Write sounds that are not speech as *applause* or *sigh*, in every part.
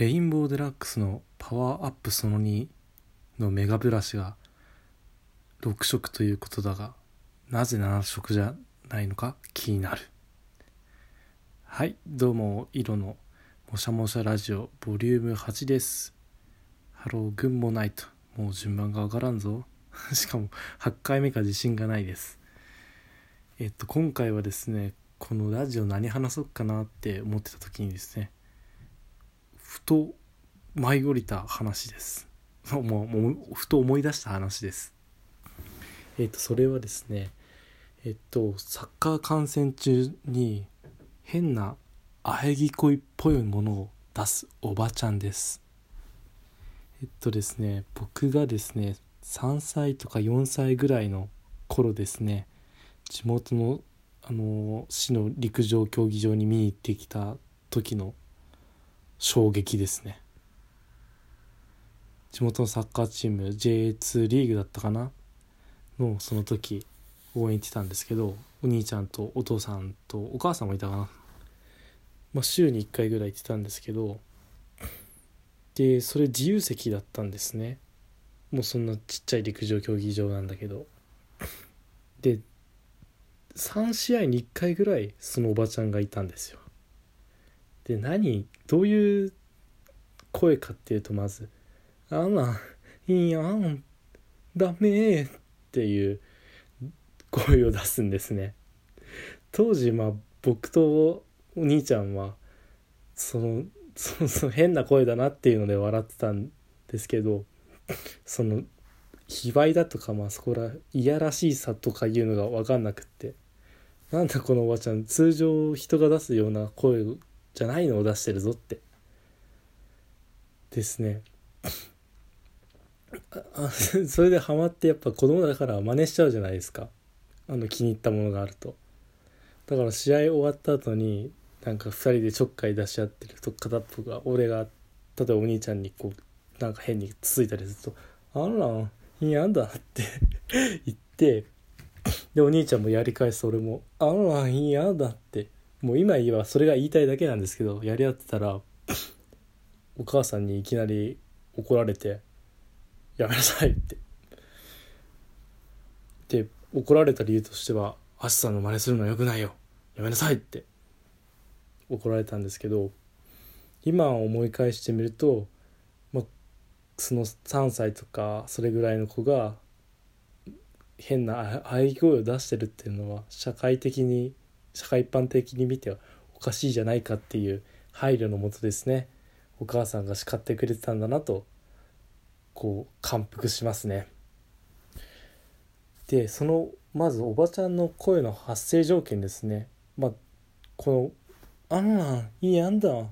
レインボーデラックスのパワーアップその2のメガブラシが6色ということだがなぜ7色じゃないのか気になる。はいどうも色のもしゃもしゃラジオボリューム8です。ハローグンモナイトもう順番がわからんぞ。*laughs* しかも8回目か自信がないです。えっと今回はですねこのラジオ何話そうかなって思ってた時にですねふと舞い降りた話です。*laughs* もうふと思い出した話です。えっとそれはですねえっとサッカー観戦中に変な喘ぎ声っぽいものを出すおばちゃんです。えっとですね僕がですね3歳とか4歳ぐらいの頃ですね地元のあの市の陸上競技場に見に行ってきた時の衝撃ですね。地元のサッカーチーム J2 リーグだったかな？のその時応援行ってたんですけどお兄ちゃんとお父さんとお母さんもいたかな、まあ、週に1回ぐらい行ってたんですけどでそれ自由席だったんですね。もうそんなちっちゃい陸上競技場なんだけど。で3試合に1回ぐらいそのおばちゃんがいたんですよ。で何どういう声かっていうとまず「あらいいやん。ダメ」っていう声を出すんですね。当時まあ僕とお兄ちゃんはそのその変な声だなっていうので笑ってたんですけどその卑猥だとかまあそこらいやらしいさとかいうのが分かんなくって。なんだこのおばちゃん。通常人が出すような声じゃないのを出してるぞって。ですね。*laughs* それでハマってやっぱ子供だから真似しちゃうじゃないですか。あの気に入ったものがあると。だから試合終わった後になんか2人でちょっかい出し合ってると片っぽが俺が例えばお兄ちゃんにこうなんか変についたりすると「あんら嫌だ」って *laughs* 言ってでお兄ちゃんもやり返す俺も「あんら嫌だ」ってもう今言えばそれが言いたいだけなんですけどやり合ってたらお母さんにいきなり怒られて「やめなさい」って。で怒られた理由としては「アシさんの真似するのはよくないよ。やめなさい」って。怒られたんですけど今思い返してみると、まあ、その3歳とかそれぐらいの子が変な喘ぎ声を出してるっていうのは社会的に社会一般的に見てはおかしいじゃないかっていう配慮のもとですねお母さんが叱ってくれてたんだなとこう感服しますね。でそのまずおばちゃんの声の発生条件ですね。まあこの「あんなんいいやんだ」っ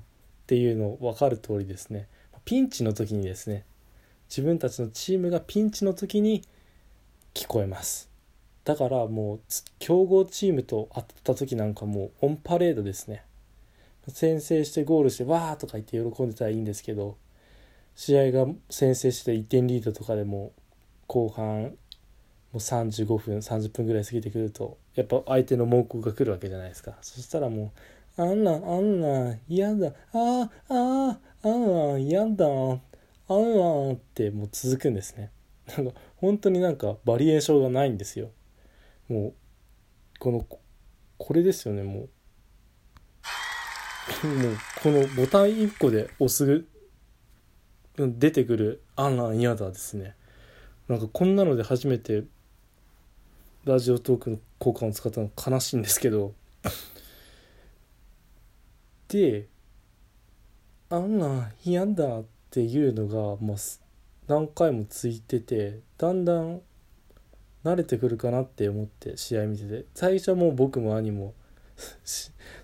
ていうの分かる通りですね。ピンチの時にですね自分たちのチームがピンチの時に聞こえます。だからもう強豪チームと当たった時なんかもうオンパレードですね。先制してゴールしてわーとか言って喜んでたらいいんですけど試合が先制して1点リードとかでも後半もう35分30分ぐらい過ぎてくるとやっぱ相手の猛攻が来るわけじゃないですか。そしたらもう「あんなあんな嫌だああああんな嫌だあんな」ってもう続くんですね。なんか本当になんかバリエーションがないんですよ。もうこのこれですよねもう。*laughs* もうこのボタン1個で押す出てくる「あんなん嫌だ」ですね。なんかこんなので初めてラジオトークの効果を使ったの悲しいんですけど。*laughs* で「あんなん嫌だ」っていうのがまあ何回もついててだんだん慣れてくるかなって思って試合見てて。最初もう僕も兄も *laughs*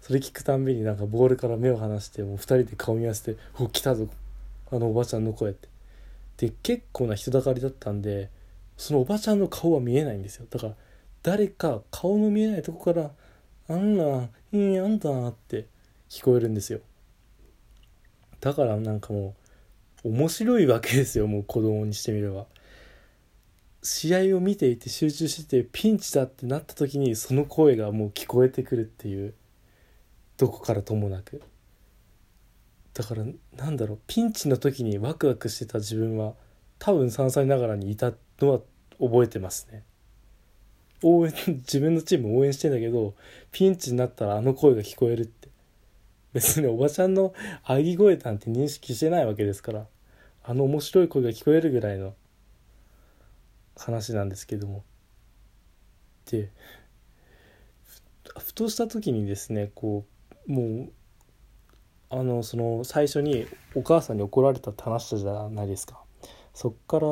それ聞くたんびになんかボールから目を離してもう2人で顔見合わせて「お来たぞ。あのおばちゃんの声」って。で結構な人だかりだったんでそのおばちゃんの顔は見えないんですよ。だから誰か顔の見えないとこから「あんないいあんだ」って聞こえるんですよ。だからなんかもう面白いわけですよもう子供にしてみれば。試合を見ていて集中しててピンチだってなった時にその声がもう聞こえてくるっていうどこからともなく。だからなんだろうピンチの時にワクワクしてた自分は多分3歳ながらにいたのは覚えてますね。応援 *laughs* 自分のチーム応援してんだけどピンチになったらあの声が聞こえるって。別におばちゃんの喘ぎ声なんて認識してないわけですからあの面白い声が聞こえるぐらいの話なんですけども。でふとした時にですねこうもうあのその最初にお母さんに怒られたって話したじゃないですか。そっから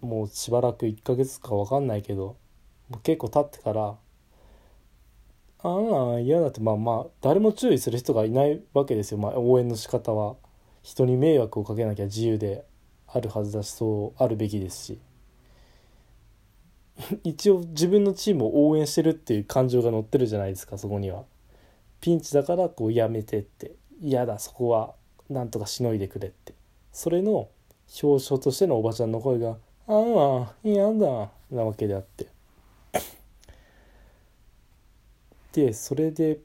もうしばらく1ヶ月か分かんないけど結構経ってからああ嫌だってまあまあ誰も注意する人がいないわけですよ、まあ、応援の仕方は。人に迷惑をかけなきゃ自由であるはずだしそうあるべきですし。*laughs* 一応自分のチームを応援してるっていう感情が乗ってるじゃないですかそこには。ピンチだからこうやめてって。嫌だそこは。なんとかしのいでくれって。それの表彰としてのおばちゃんの声が「ああ嫌だ」なわけであって。*coughs* でそれで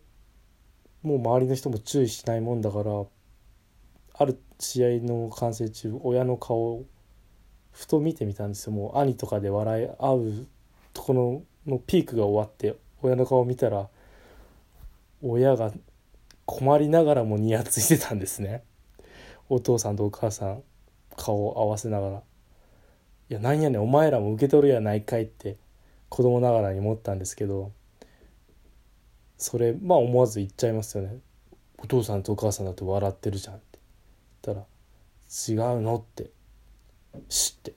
もう周りの人も注意しないもんだからある試合の観戦中親の顔をふと見てみたんですよ。もう兄とかで笑い合うところのピークが終わって親の顔を見たら親が困りながらもニヤついてたんですね。お父さんとお母さん顔を合わせながら「いやなんやねんお前らも受け取るやないかい」って子供ながらに思ったんですけどそれまあ思わず言っちゃいますよね「お父さんとお母さんだって笑ってるじゃん」って。言ったら「違うの?」って「知って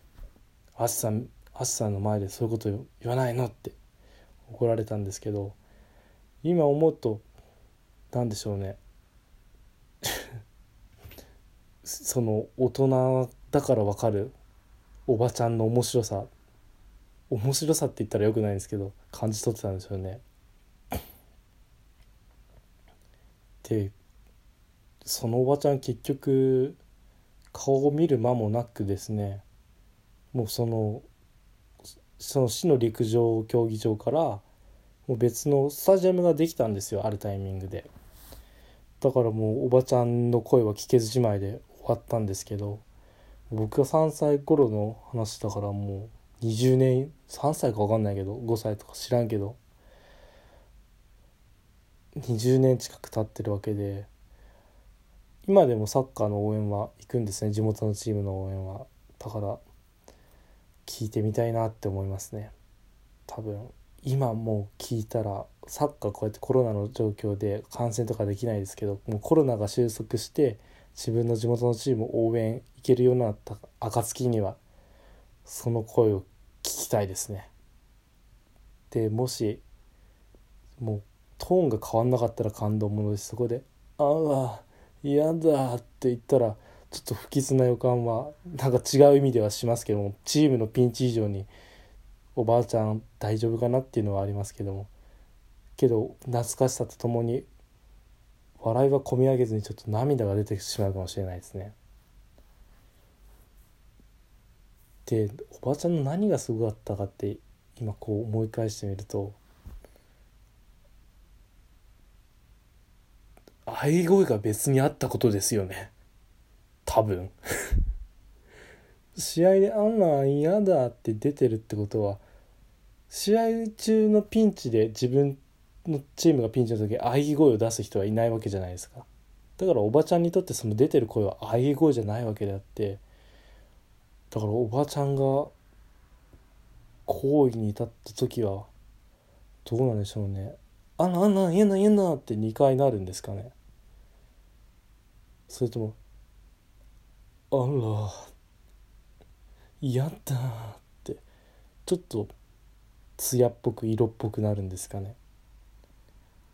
あっさんあっさんの前でそういうこと言わないの?」って怒られたんですけど今思うと何でしょうね *laughs* その大人だから分かるおばちゃんの面白さ面白さって言ったらよくないんですけど感じ取ってたんですよね。でそのおばちゃん結局顔を見る間もなくですねもうそのその市の陸上競技場からもう別のスタジアムができたんですよあるタイミングで。だからもうおばちゃんの声は聞けずじまいで終わったんですけど僕が3歳頃の話だからもう20年3歳か分かんないけど5歳とか知らんけど20年近く経ってるわけで今でもサッカーの応援は行くんですね。地元のチームの応援は。だから聞いてみたいなって思いますね。多分今もう聞いたらサッカーこうやってコロナの状況で観戦とかできないですけどもうコロナが収束して自分の地元のチーム応援行けるようになった暁にはその声を聞きたいですね。でもしもうトーンが変わんなかったら感動ものです。そこで「ああ嫌だ」って言ったらちょっと不吉な予感はなんか違う意味ではしますけどもチームのピンチ以上におばあちゃん大丈夫かなっていうのはありますけどもけど懐かしさとともに笑いはこみ上げずにちょっと涙が出てしまうかもしれないですね。でおばあちゃんの何がすごかったかって今こう思い返してみると喘ぎ声が別にあったことですよね。多分。*laughs* 試合で「あんなん嫌だ」って出てるってことは試合中のピンチで自分のチームがピンチの時喘ぎ声を出す人はいないわけじゃないですか。だからおばちゃんにとってその出てる声は喘ぎ声じゃないわけであってだからおばちゃんが行為に至った時はどうなんでしょうね。あなあな言えな言えなって2回なるんですかね。それともあら嫌だってちょっと艶っぽく色っぽくなるんですかね。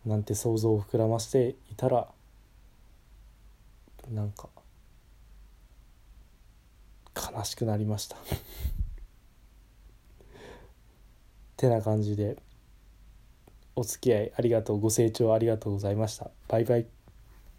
なんて想像を膨らましていたらなんか悲しくなりました。*laughs* てな感じでお付き合いありがとうご清聴ありがとうございました。バイバイ。